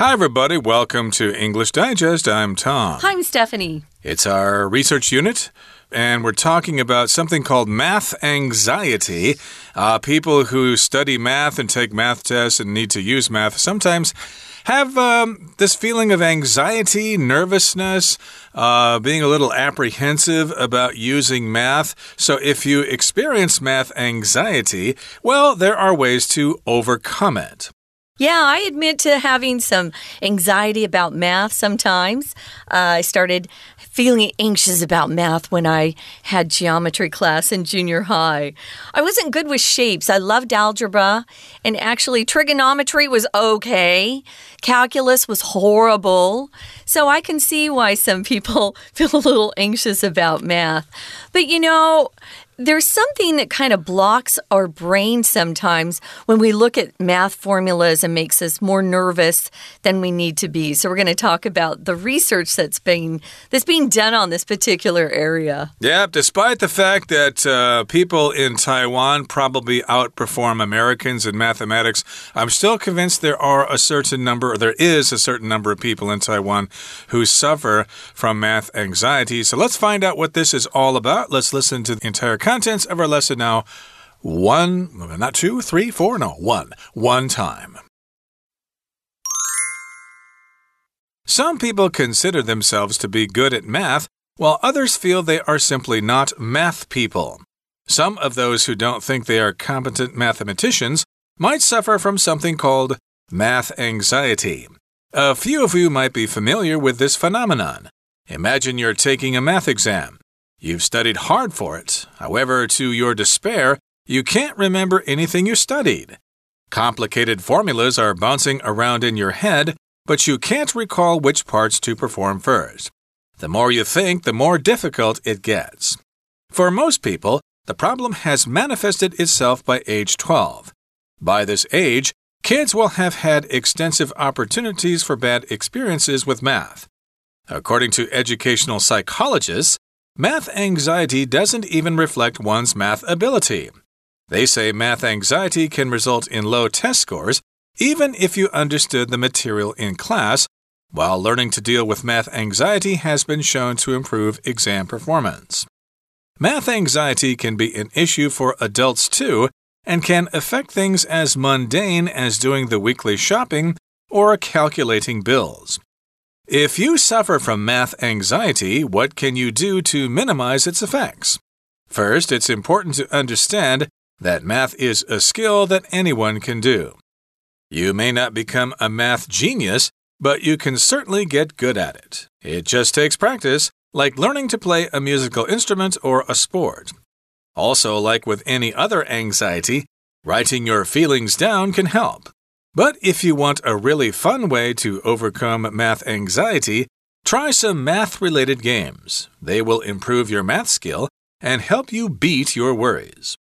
Hi, everybody. Welcome to English Digest. I'm Tom. Hi, I'm Stephanie. It's our research unit and we're talking about something called math anxiety. Uh, people who study math and take math tests and need to use math sometimes have um, this feeling of anxiety, nervousness, uh, being a little apprehensive about using math. So, if you experience math anxiety, well, there are ways to overcome it. Yeah, I admit to having some anxiety about math sometimes. Uh, I started feeling anxious about math when I had geometry class in junior high. I wasn't good with shapes. I loved algebra, and actually, trigonometry was okay. Calculus was horrible. So I can see why some people feel a little anxious about math. But you know, there's something that kind of blocks our brain sometimes when we look at math formulas and makes us more nervous than we need to be. So we're going to talk about the research that's being that's being done on this particular area. Yeah, despite the fact that uh, people in Taiwan probably outperform Americans in mathematics, I'm still convinced there are a certain number, or there is a certain number of people in Taiwan who suffer from math anxiety. So let's find out what this is all about. Let's listen to the entire contents of our lesson now. One, not two, three, four, no, one. One time. Some people consider themselves to be good at math, while others feel they are simply not math people. Some of those who don't think they are competent mathematicians might suffer from something called math anxiety. A few of you might be familiar with this phenomenon. Imagine you're taking a math exam. You've studied hard for it. However, to your despair, you can't remember anything you studied. Complicated formulas are bouncing around in your head, but you can't recall which parts to perform first. The more you think, the more difficult it gets. For most people, the problem has manifested itself by age 12. By this age, kids will have had extensive opportunities for bad experiences with math. According to educational psychologists, Math anxiety doesn't even reflect one's math ability. They say math anxiety can result in low test scores even if you understood the material in class, while learning to deal with math anxiety has been shown to improve exam performance. Math anxiety can be an issue for adults too and can affect things as mundane as doing the weekly shopping or calculating bills. If you suffer from math anxiety, what can you do to minimize its effects? First, it's important to understand that math is a skill that anyone can do. You may not become a math genius, but you can certainly get good at it. It just takes practice, like learning to play a musical instrument or a sport. Also, like with any other anxiety, writing your feelings down can help. But if you want a really fun way to overcome math anxiety, try some math related games. They will improve your math skill and help you beat your worries.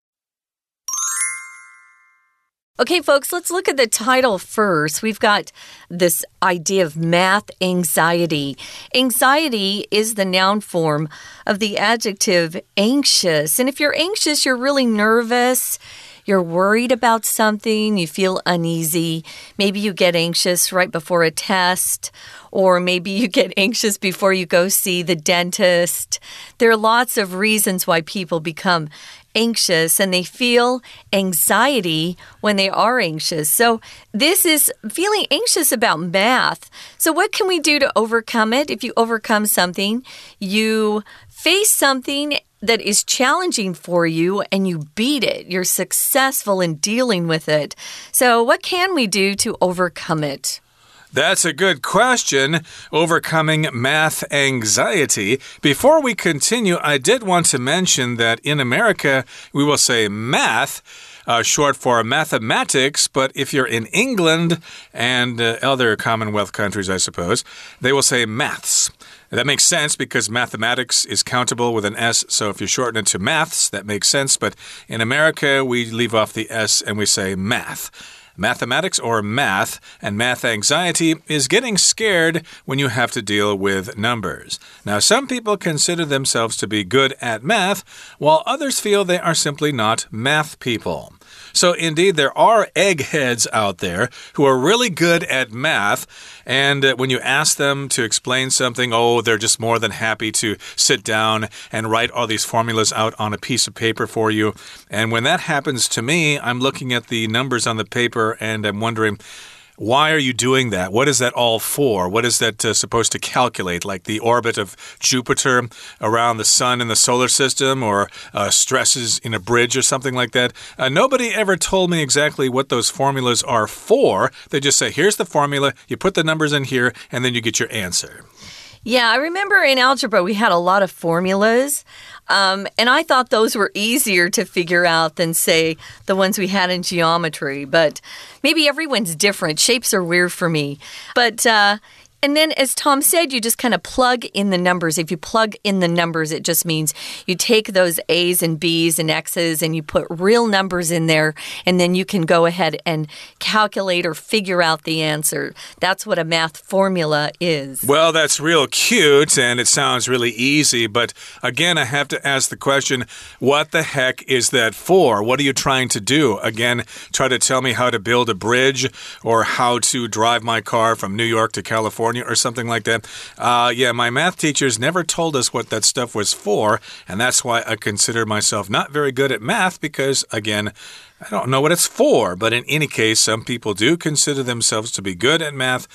Okay, folks, let's look at the title first. We've got this idea of math anxiety. Anxiety is the noun form of the adjective anxious. And if you're anxious, you're really nervous you're worried about something, you feel uneasy. Maybe you get anxious right before a test, or maybe you get anxious before you go see the dentist. There are lots of reasons why people become anxious and they feel anxiety when they are anxious. So, this is feeling anxious about math. So, what can we do to overcome it? If you overcome something, you face something that is challenging for you and you beat it. You're successful in dealing with it. So, what can we do to overcome it? That's a good question. Overcoming math anxiety. Before we continue, I did want to mention that in America, we will say math. Uh, short for mathematics, but if you're in England and uh, other Commonwealth countries, I suppose, they will say maths. That makes sense because mathematics is countable with an S. So if you shorten it to maths, that makes sense. But in America, we leave off the S and we say math. Mathematics or math and math anxiety is getting scared when you have to deal with numbers. Now, some people consider themselves to be good at math, while others feel they are simply not math people. So, indeed, there are eggheads out there who are really good at math. And uh, when you ask them to explain something, oh, they're just more than happy to sit down and write all these formulas out on a piece of paper for you. And when that happens to me, I'm looking at the numbers on the paper and I'm wondering, why are you doing that? What is that all for? What is that uh, supposed to calculate? Like the orbit of Jupiter around the sun in the solar system or uh, stresses in a bridge or something like that? Uh, nobody ever told me exactly what those formulas are for. They just say, here's the formula, you put the numbers in here, and then you get your answer. Yeah, I remember in algebra we had a lot of formulas. Um, and I thought those were easier to figure out than, say, the ones we had in geometry. But maybe everyone's different. Shapes are weird for me. But, uh, and then, as Tom said, you just kind of plug in the numbers. If you plug in the numbers, it just means you take those A's and B's and X's and you put real numbers in there, and then you can go ahead and calculate or figure out the answer. That's what a math formula is. Well, that's real cute and it sounds really easy, but again, I have to ask the question what the heck is that for? What are you trying to do? Again, try to tell me how to build a bridge or how to drive my car from New York to California California or something like that. Uh, yeah, my math teachers never told us what that stuff was for, and that's why I consider myself not very good at math because, again, I don't know what it's for. But in any case, some people do consider themselves to be good at math.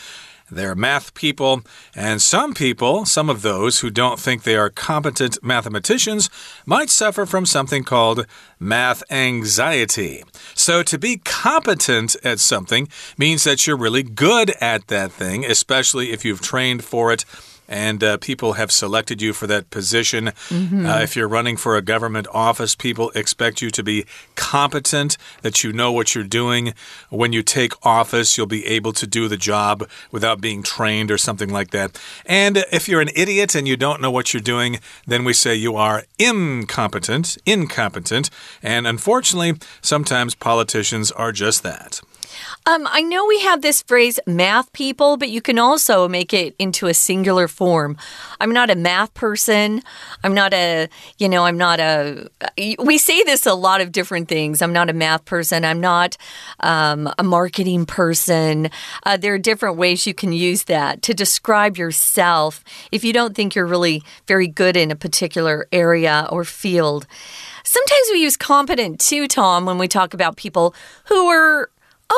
They're math people, and some people, some of those who don't think they are competent mathematicians, might suffer from something called math anxiety. So, to be competent at something means that you're really good at that thing, especially if you've trained for it and uh, people have selected you for that position. Mm -hmm. uh, if you're running for a government office, people expect you to be competent, that you know what you're doing. When you take office, you'll be able to do the job without being trained or something like that. And if you're an idiot and you don't know what you're doing, then we say you are incompetent, incompetent. And unfortunately, sometimes politicians are just that. Um, I know we have this phrase math people, but you can also make it into a singular form. I'm not a math person. I'm not a, you know, I'm not a. We say this a lot of different things. I'm not a math person. I'm not um, a marketing person. Uh, there are different ways you can use that to describe yourself if you don't think you're really very good in a particular area or field. Sometimes we use competent too, Tom, when we talk about people who are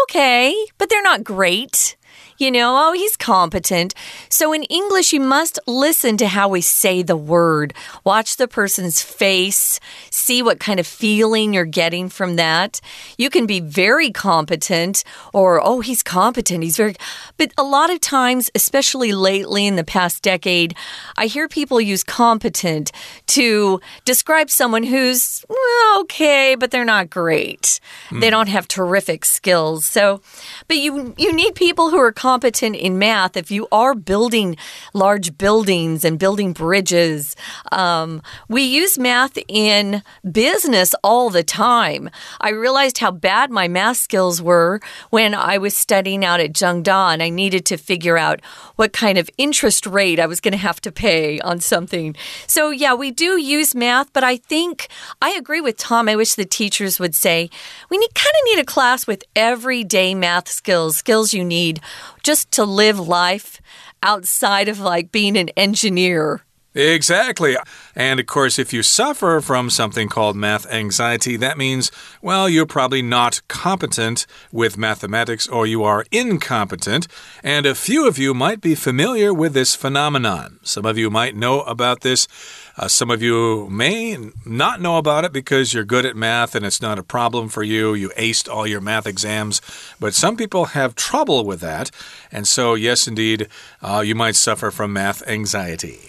okay, but they're not great. You know, oh, he's competent. So in English, you must listen to how we say the word. Watch the person's face, see what kind of feeling you're getting from that. You can be very competent, or, oh, he's competent. He's very. But a lot of times, especially lately in the past decade, I hear people use competent to describe someone who's well, okay, but they're not great. Mm. They hmm. don't have terrific skills. So, but you you need people who are competent competent in math, if you are building large buildings and building bridges, um, we use math in business all the time. I realized how bad my math skills were when I was studying out at Zhengda and I needed to figure out what kind of interest rate I was going to have to pay on something. So, yeah, we do use math, but I think I agree with Tom. I wish the teachers would say we need, kind of need a class with everyday math skills, skills you need just to live life outside of like being an engineer. Exactly. And of course, if you suffer from something called math anxiety, that means, well, you're probably not competent with mathematics or you are incompetent. And a few of you might be familiar with this phenomenon. Some of you might know about this. Uh, some of you may not know about it because you're good at math and it's not a problem for you. You aced all your math exams. But some people have trouble with that. And so, yes, indeed, uh, you might suffer from math anxiety.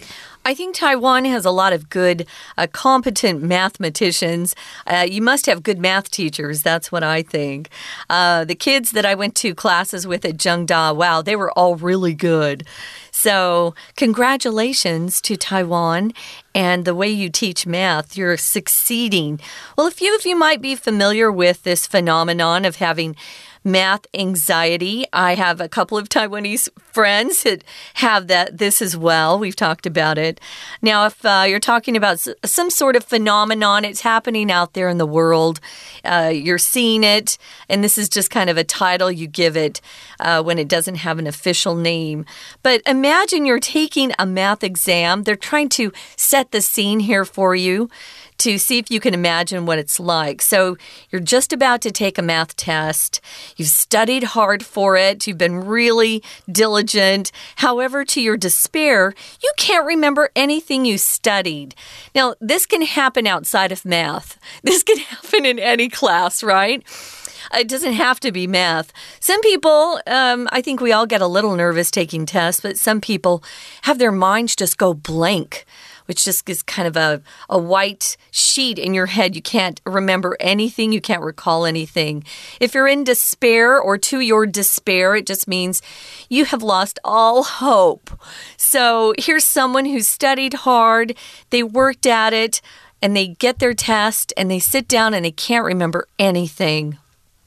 I think Taiwan has a lot of good, uh, competent mathematicians. Uh, you must have good math teachers. That's what I think. Uh, the kids that I went to classes with at Zhengda, wow, they were all really good. So, congratulations to Taiwan and the way you teach math. You're succeeding. Well, a few of you might be familiar with this phenomenon of having math anxiety. I have a couple of Taiwanese friends that have that this as well. We've talked about it. Now, if uh, you're talking about some sort of phenomenon, it's happening out there in the world. Uh, you're seeing it, and this is just kind of a title you give it uh, when it doesn't have an official name. But imagine you're taking a math exam. They're trying to set the scene here for you to see if you can imagine what it's like. So you're just about to take a math test. You've studied hard for it. You've been really diligent. However, to your despair, you can't remember anything you studied. Now, this can happen outside of math. This can happen in any class, right? It doesn't have to be math. Some people, um, I think we all get a little nervous taking tests, but some people have their minds just go blank which just is kind of a, a white sheet in your head. You can't remember anything, you can't recall anything. If you're in despair or to your despair, it just means you have lost all hope. So here's someone who studied hard, they worked at it, and they get their test and they sit down and they can't remember anything.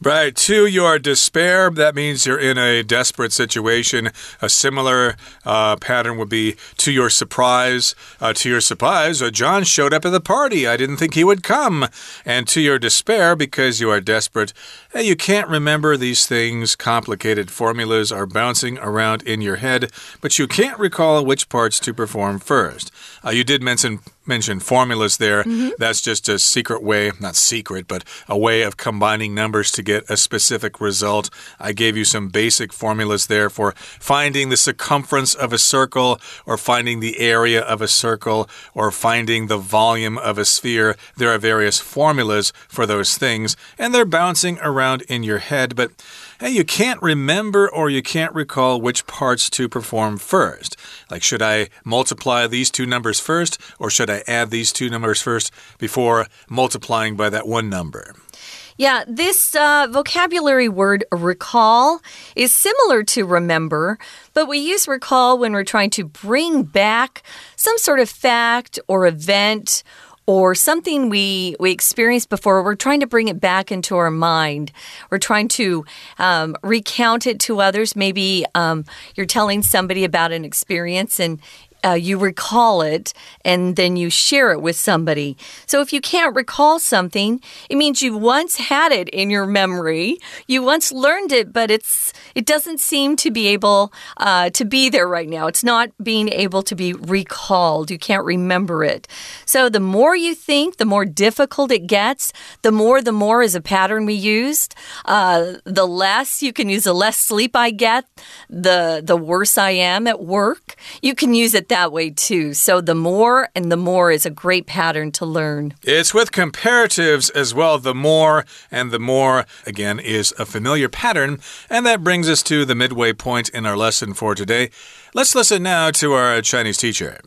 Right. To your despair, that means you're in a desperate situation. A similar uh, pattern would be to your surprise. Uh, to your surprise, uh, John showed up at the party. I didn't think he would come. And to your despair, because you are desperate, you can't remember these things. Complicated formulas are bouncing around in your head, but you can't recall which parts to perform first. Uh, you did mention mention formulas there. Mm -hmm. That's just a secret way, not secret, but a way of combining numbers to get a specific result. I gave you some basic formulas there for finding the circumference of a circle, or finding the area of a circle, or finding the volume of a sphere. There are various formulas for those things, and they're bouncing around in your head, but and you can't remember or you can't recall which parts to perform first. Like, should I multiply these two numbers first, or should I add these two numbers first before multiplying by that one number? Yeah, this uh, vocabulary word recall is similar to remember, but we use recall when we're trying to bring back some sort of fact or event or something we we experienced before. We're trying to bring it back into our mind. We're trying to um, recount it to others. Maybe um, you're telling somebody about an experience and uh, you recall it and then you share it with somebody. So if you can't recall something, it means you once had it in your memory. You once learned it, but it's it doesn't seem to be able uh, to be there right now. It's not being able to be recalled. You can't remember it. So the more you think, the more difficult it gets. The more, the more is a pattern we used. Uh, the less you can use, the less sleep I get, the the worse I am at work. You can use it that way too. So the more and the more is a great pattern to learn. It's with comparatives as well. The more and the more, again, is a familiar pattern. And that brings us to the midway point in our lesson for today. Let's listen now to our Chinese teacher.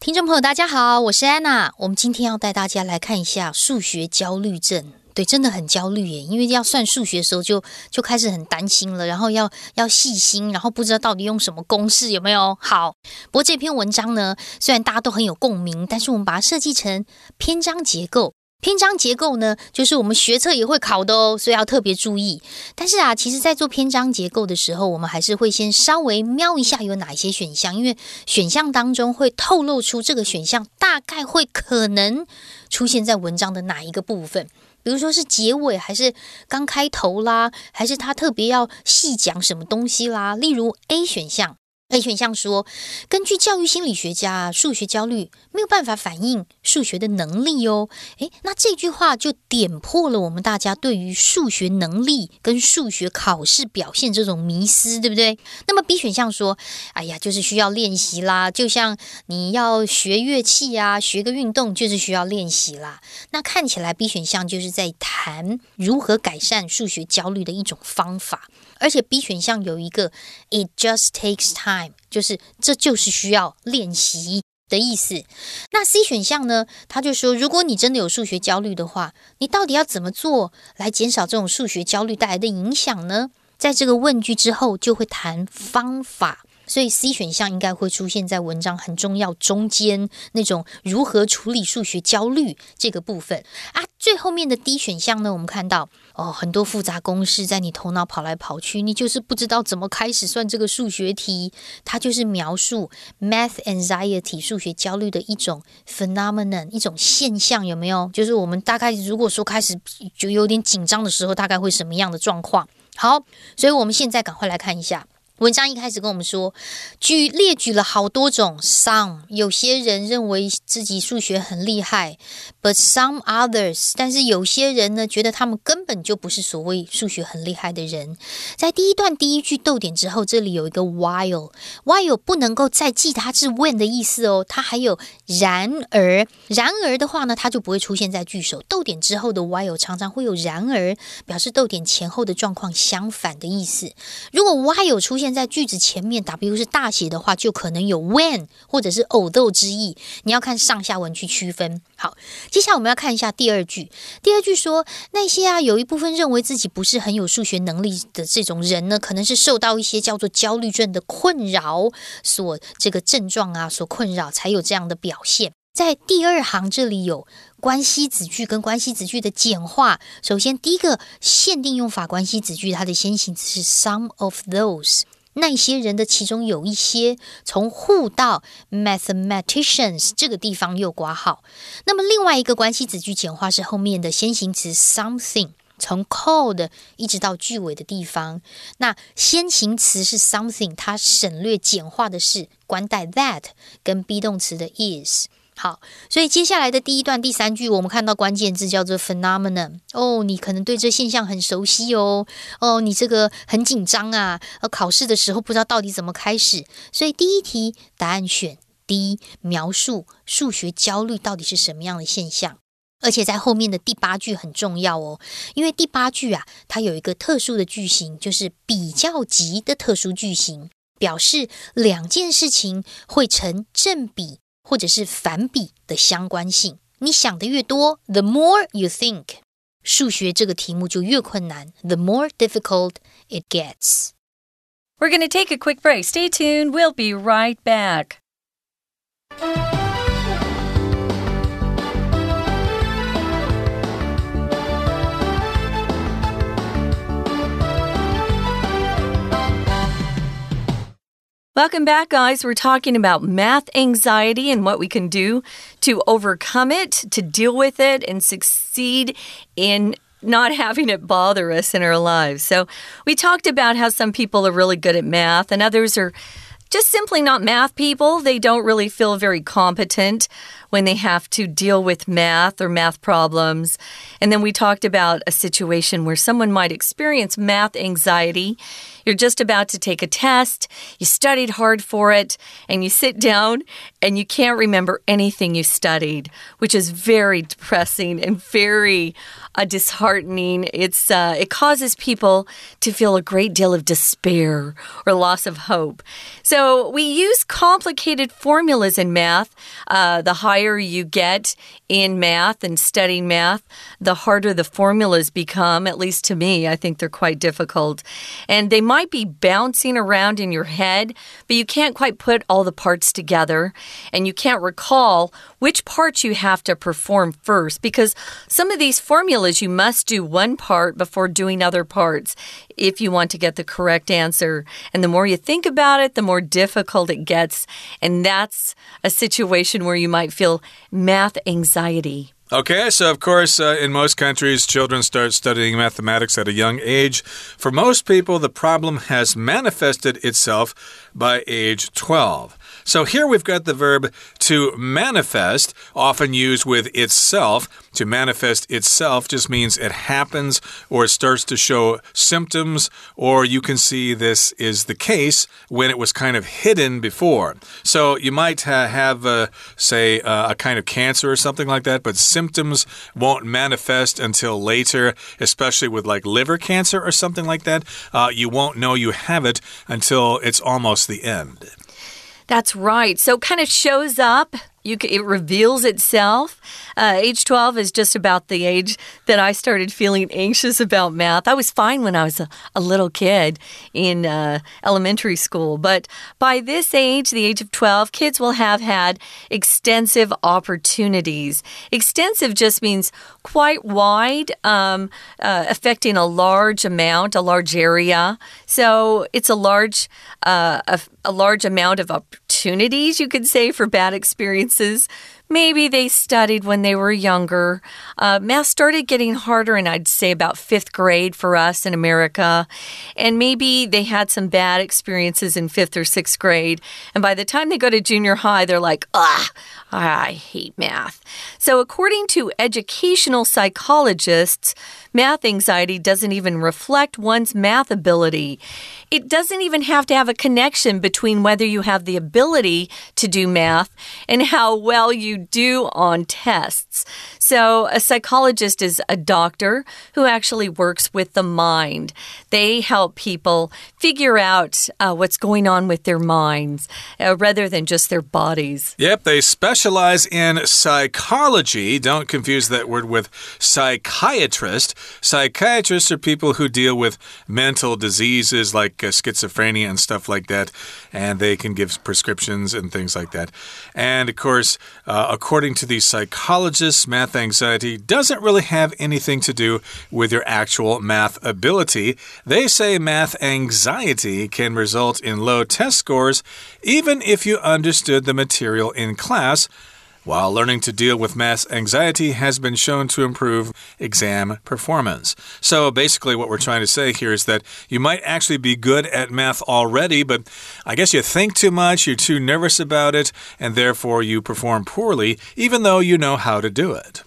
听众朋友，大家好，我是安娜。我们今天要带大家来看一下数学焦虑症。 对，真的很焦虑耶，因为要算数学的时候就就开始很担心了，然后要要细心，然后不知道到底用什么公式有没有好。不过这篇文章呢，虽然大家都很有共鸣，但是我们把它设计成篇章结构。篇章结构呢，就是我们学测也会考的哦，所以要特别注意。但是啊，其实，在做篇章结构的时候，我们还是会先稍微瞄一下有哪些选项，因为选项当中会透露出这个选项大概会可能出现在文章的哪一个部分。比如说是结尾，还是刚开头啦，还是他特别要细讲什么东西啦？例如 A 选项。A 选项说，根据教育心理学家，数学焦虑没有办法反映数学的能力哦。诶，那这句话就点破了我们大家对于数学能力跟数学考试表现这种迷思，对不对？那么 B 选项说，哎呀，就是需要练习啦，就像你要学乐器啊，学个运动就是需要练习啦。那看起来 B 选项就是在谈如何改善数学焦虑的一种方法。而且 B 选项有一个 "It just takes time"，就是这就是需要练习的意思。那 C 选项呢？他就说，如果你真的有数学焦虑的话，你到底要怎么做来减少这种数学焦虑带来的影响呢？在这个问句之后，就会谈方法。所以 C 选项应该会出现在文章很重要中间那种如何处理数学焦虑这个部分啊。最后面的 D 选项呢，我们看到哦，很多复杂公式在你头脑跑来跑去，你就是不知道怎么开始算这个数学题。它就是描述 math anxiety 数学焦虑的一种 phenomenon 一种现象，有没有？就是我们大概如果说开始就有点紧张的时候，大概会什么样的状况？好，所以我们现在赶快来看一下。文章一开始跟我们说，举列举了好多种 some，有些人认为自己数学很厉害，but some others，但是有些人呢，觉得他们根本就不是所谓数学很厉害的人。在第一段第一句逗点之后，这里有一个 while，while 不能够再记它是 when 的意思哦，它还有然而，然而的话呢，它就不会出现在句首。逗点之后的 while 常常会有然而，表示逗点前后的状况相反的意思。如果 while 出现在句子前面，W 是大写的话，就可能有 when 或者是 although 之意。你要看上下文去区分。好，接下来我们要看一下第二句。第二句说，那些啊有一部分认为自己不是很有数学能力的这种人呢，可能是受到一些叫做焦虑症的困扰所这个症状啊所困扰，才有这样的表现。在第二行这里有关系子句跟关系子句的简化。首先，第一个限定用法关系子句，它的先行词是 some of those。那些人的其中有一些从护到 mathematicians 这个地方又挂号。那么另外一个关系子句简化是后面的先行词 something，从 called 一直到句尾的地方。那先行词是 something，它省略简化的是关带 that 跟 be 动词的 is。好，所以接下来的第一段第三句，我们看到关键字叫做 phenomenon。哦，你可能对这现象很熟悉哦。哦，你这个很紧张啊，呃，考试的时候不知道到底怎么开始。所以第一题答案选 D，描述数学焦虑到底是什么样的现象。而且在后面的第八句很重要哦，因为第八句啊，它有一个特殊的句型，就是比较级的特殊句型，表示两件事情会成正比。或者是反比的相关性，你想的越多，the more you think，数学这个题目就越困难，the more difficult it gets。We're going to take a quick break. Stay tuned. We'll be right back. Welcome back, guys. We're talking about math anxiety and what we can do to overcome it, to deal with it, and succeed in not having it bother us in our lives. So, we talked about how some people are really good at math and others are just simply not math people. They don't really feel very competent when they have to deal with math or math problems. And then we talked about a situation where someone might experience math anxiety. You're just about to take a test, you studied hard for it, and you sit down and you can't remember anything you studied, which is very depressing and very uh, disheartening. It's uh, it causes people to feel a great deal of despair or loss of hope. So we use complicated formulas in math. Uh, the higher you get in math and studying math, the harder the formulas become. At least to me, I think they're quite difficult, and they might be bouncing around in your head, but you can't quite put all the parts together, and you can't recall which parts you have to perform first because some of these formulas you must do one part before doing other parts if you want to get the correct answer. And the more you think about it, the more difficult it gets. And that's a situation where you might feel math anxiety. Okay, so of course, uh, in most countries, children start studying mathematics at a young age. For most people, the problem has manifested itself by age 12. So here we've got the verb to manifest, often used with itself. To manifest itself just means it happens or it starts to show symptoms, or you can see this is the case when it was kind of hidden before. So you might ha have, say, uh, a kind of cancer or something like that, but symptoms won't manifest until later, especially with like liver cancer or something like that. Uh, you won't know you have it until it's almost the end. That's right. So kind of shows up you it reveals itself. Uh, age 12 is just about the age that I started feeling anxious about math. I was fine when I was a, a little kid in uh, elementary school, but by this age, the age of 12, kids will have had extensive opportunities. Extensive just means quite wide, um, uh, affecting a large amount, a large area. So it's a large, uh, a, a large amount of opportunities, you could say, for bad experiences. Maybe they studied when they were younger. Uh, math started getting harder, and I'd say about fifth grade for us in America. And maybe they had some bad experiences in fifth or sixth grade. And by the time they go to junior high, they're like, ah, I hate math. So, according to educational psychologists, math anxiety doesn't even reflect one's math ability. It doesn't even have to have a connection between whether you have the ability to do math and how well you do on tests. So, a psychologist is a doctor who actually works with the mind. They help people figure out uh, what's going on with their minds uh, rather than just their bodies. Yep, they specialize in psychology. Don't confuse that word with psychiatrist. Psychiatrists are people who deal with mental diseases like uh, schizophrenia and stuff like that, and they can give prescriptions and things like that. And of course, uh, according to these psychologists, math anxiety doesn't really have anything to do with your actual math ability. They say math anxiety can result in low test scores even if you understood the material in class while learning to deal with math anxiety has been shown to improve exam performance. So basically, what we're trying to say here is that you might actually be good at math already, but I guess you think too much, you're too nervous about it, and therefore you perform poorly, even though you know how to do it.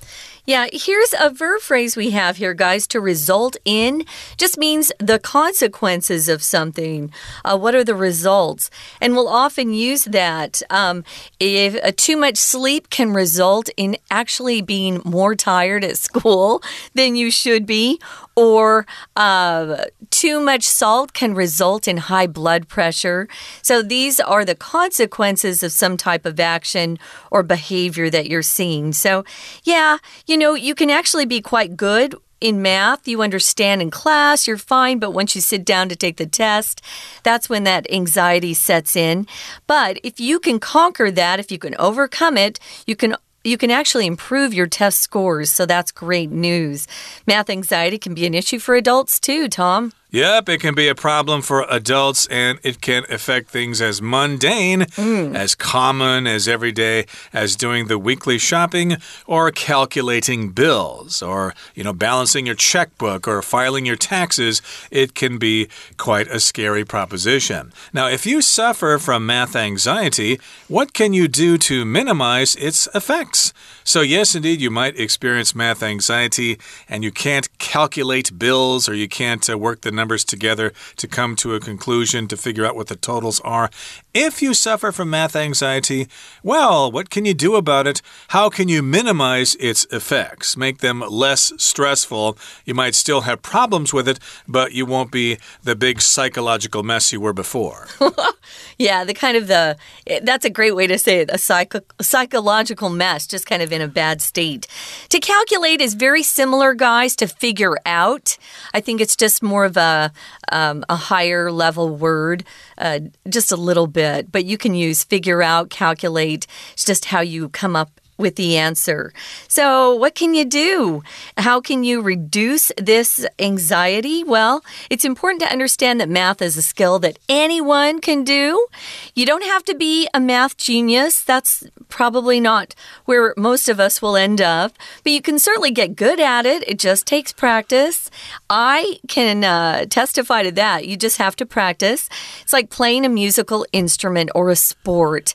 Yeah, here's a verb phrase we have here, guys. To result in just means the consequences of something. Uh, what are the results? And we'll often use that. Um, if uh, too much sleep can result in actually being more tired at school than you should be, or uh, too much salt can result in high blood pressure. So these are the consequences of some type of action or behavior that you're seeing. So, yeah, you know, you can actually be quite good in math, you understand in class, you're fine, but once you sit down to take the test, that's when that anxiety sets in. But if you can conquer that, if you can overcome it, you can you can actually improve your test scores, so that's great news. Math anxiety can be an issue for adults too, Tom. Yep, it can be a problem for adults and it can affect things as mundane, mm. as common, as everyday as doing the weekly shopping or calculating bills or, you know, balancing your checkbook or filing your taxes. It can be quite a scary proposition. Now, if you suffer from math anxiety, what can you do to minimize its effects? So, yes, indeed, you might experience math anxiety and you can't calculate bills or you can't uh, work the numbers together to come to a conclusion to figure out what the totals are. If you suffer from math anxiety, well, what can you do about it? How can you minimize its effects? Make them less stressful. You might still have problems with it, but you won't be the big psychological mess you were before. yeah, the kind of the that's a great way to say it, a psycho psychological mess, just kind of in a bad state. To calculate is very similar, guys, to figure out. I think it's just more of a, um, a higher level word, uh, just a little bit. But you can use figure out, calculate. It's just how you come up with the answer. So, what can you do? How can you reduce this anxiety? Well, it's important to understand that math is a skill that anyone can do. You don't have to be a math genius. That's probably not where most of us will end up, but you can certainly get good at it. It just takes practice. I can uh, testify to that. You just have to practice. It's like playing a musical instrument or a sport.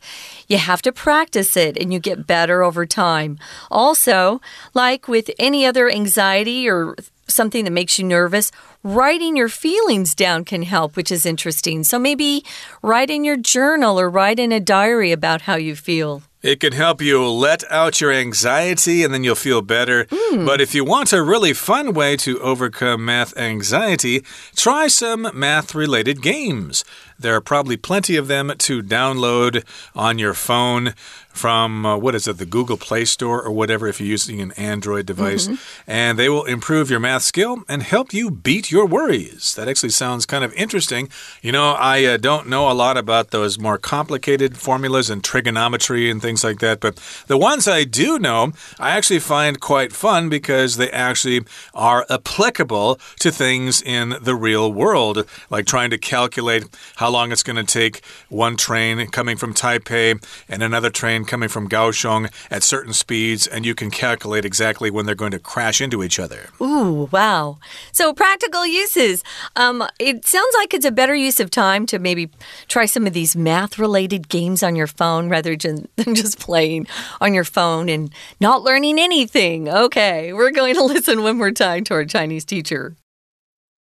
You have to practice it and you get better over time. Also, like with any other anxiety or something that makes you nervous, writing your feelings down can help, which is interesting. So maybe write in your journal or write in a diary about how you feel. It can help you let out your anxiety and then you'll feel better. Mm. But if you want a really fun way to overcome math anxiety, try some math related games. There are probably plenty of them to download on your phone from uh, what is it, the Google Play Store or whatever, if you're using an Android device. Mm -hmm. And they will improve your math skill and help you beat your worries. That actually sounds kind of interesting. You know, I uh, don't know a lot about those more complicated formulas and trigonometry and things like that, but the ones I do know, I actually find quite fun because they actually are applicable to things in the real world, like trying to calculate how long it's going to take one train coming from Taipei and another train train coming from Kaohsiung at certain speeds, and you can calculate exactly when they're going to crash into each other. Ooh, wow. So, practical uses. Um, it sounds like it's a better use of time to maybe try some of these math related games on your phone rather than just playing on your phone and not learning anything. Okay, we're going to listen one more time to our Chinese teacher.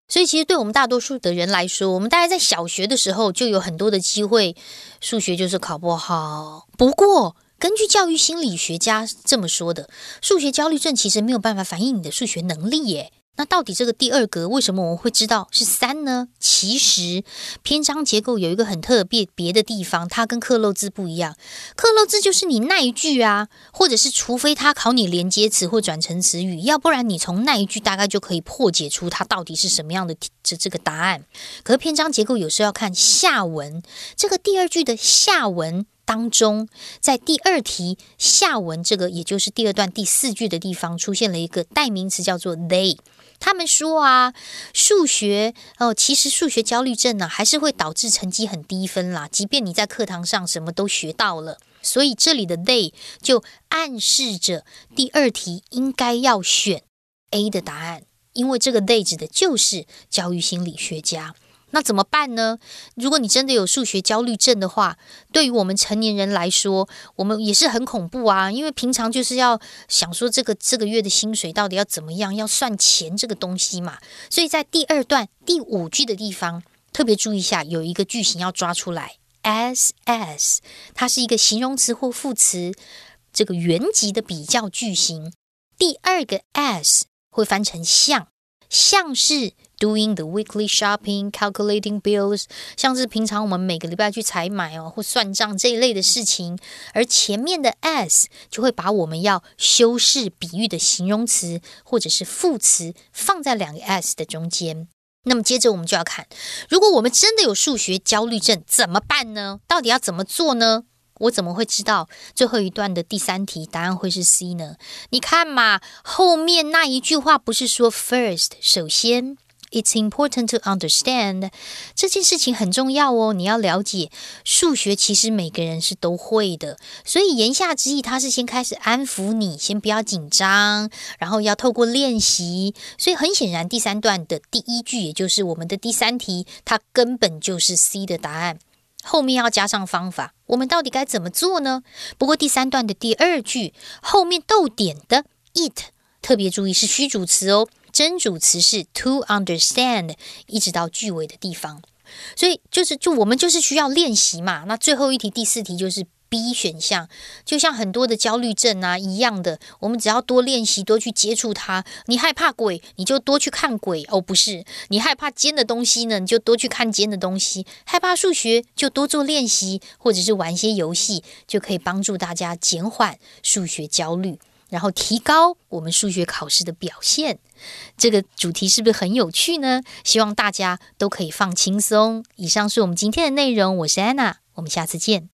所以，其实对我们大多数的人来说，我们大概在小学的时候就有很多的机会，数学就是考不好。不过，根据教育心理学家这么说的，数学焦虑症其实没有办法反映你的数学能力耶。那到底这个第二格为什么我们会知道是三呢？其实篇章结构有一个很特别别的地方，它跟克漏字不一样。克漏字就是你那一句啊，或者是除非它考你连接词或转成词语，要不然你从那一句大概就可以破解出它到底是什么样的这这个答案。可是篇章结构有时候要看下文，这个第二句的下文当中，在第二题下文这个也就是第二段第四句的地方出现了一个代名词，叫做 they。他们说啊，数学哦，其实数学焦虑症呢，还是会导致成绩很低分啦。即便你在课堂上什么都学到了，所以这里的 they 就暗示着第二题应该要选 A 的答案，因为这个 they 指的就是教育心理学家。那怎么办呢？如果你真的有数学焦虑症的话，对于我们成年人来说，我们也是很恐怖啊。因为平常就是要想说这个这个月的薪水到底要怎么样，要算钱这个东西嘛。所以在第二段第五句的地方，特别注意一下，有一个句型要抓出来，as as，它是一个形容词或副词，这个原级的比较句型。第二个 as 会翻成像，像是。Doing the weekly shopping, calculating bills，像是平常我们每个礼拜去采买哦或算账这一类的事情，而前面的 s 就会把我们要修饰比喻的形容词或者是副词放在两个 s 的中间。那么接着我们就要看，如果我们真的有数学焦虑症怎么办呢？到底要怎么做呢？我怎么会知道最后一段的第三题答案会是 C 呢？你看嘛，后面那一句话不是说 first 首先。It's important to understand 这件事情很重要哦。你要了解数学，其实每个人是都会的。所以言下之意，他是先开始安抚你，先不要紧张，然后要透过练习。所以很显然，第三段的第一句，也就是我们的第三题，它根本就是 C 的答案。后面要加上方法，我们到底该怎么做呢？不过第三段的第二句后面逗点的 it，特别注意是虚主词哦。真主词是 to understand，一直到句尾的地方，所以就是就我们就是需要练习嘛。那最后一题第四题就是 B 选项，就像很多的焦虑症啊一样的，我们只要多练习，多去接触它。你害怕鬼，你就多去看鬼哦，不是？你害怕尖的东西呢，你就多去看尖的东西。害怕数学，就多做练习，或者是玩些游戏，就可以帮助大家减缓数学焦虑。然后提高我们数学考试的表现，这个主题是不是很有趣呢？希望大家都可以放轻松。以上是我们今天的内容，我是安娜，我们下次见。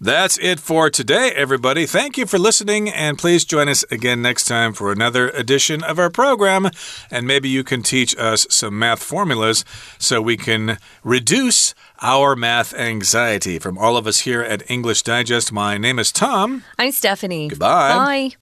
That's it for today, everybody. Thank you for listening, and please join us again next time for another edition of our program. And maybe you can teach us some math formulas so we can reduce our math anxiety. From all of us here at English Digest, my name is Tom. I'm Stephanie. Goodbye. Bye.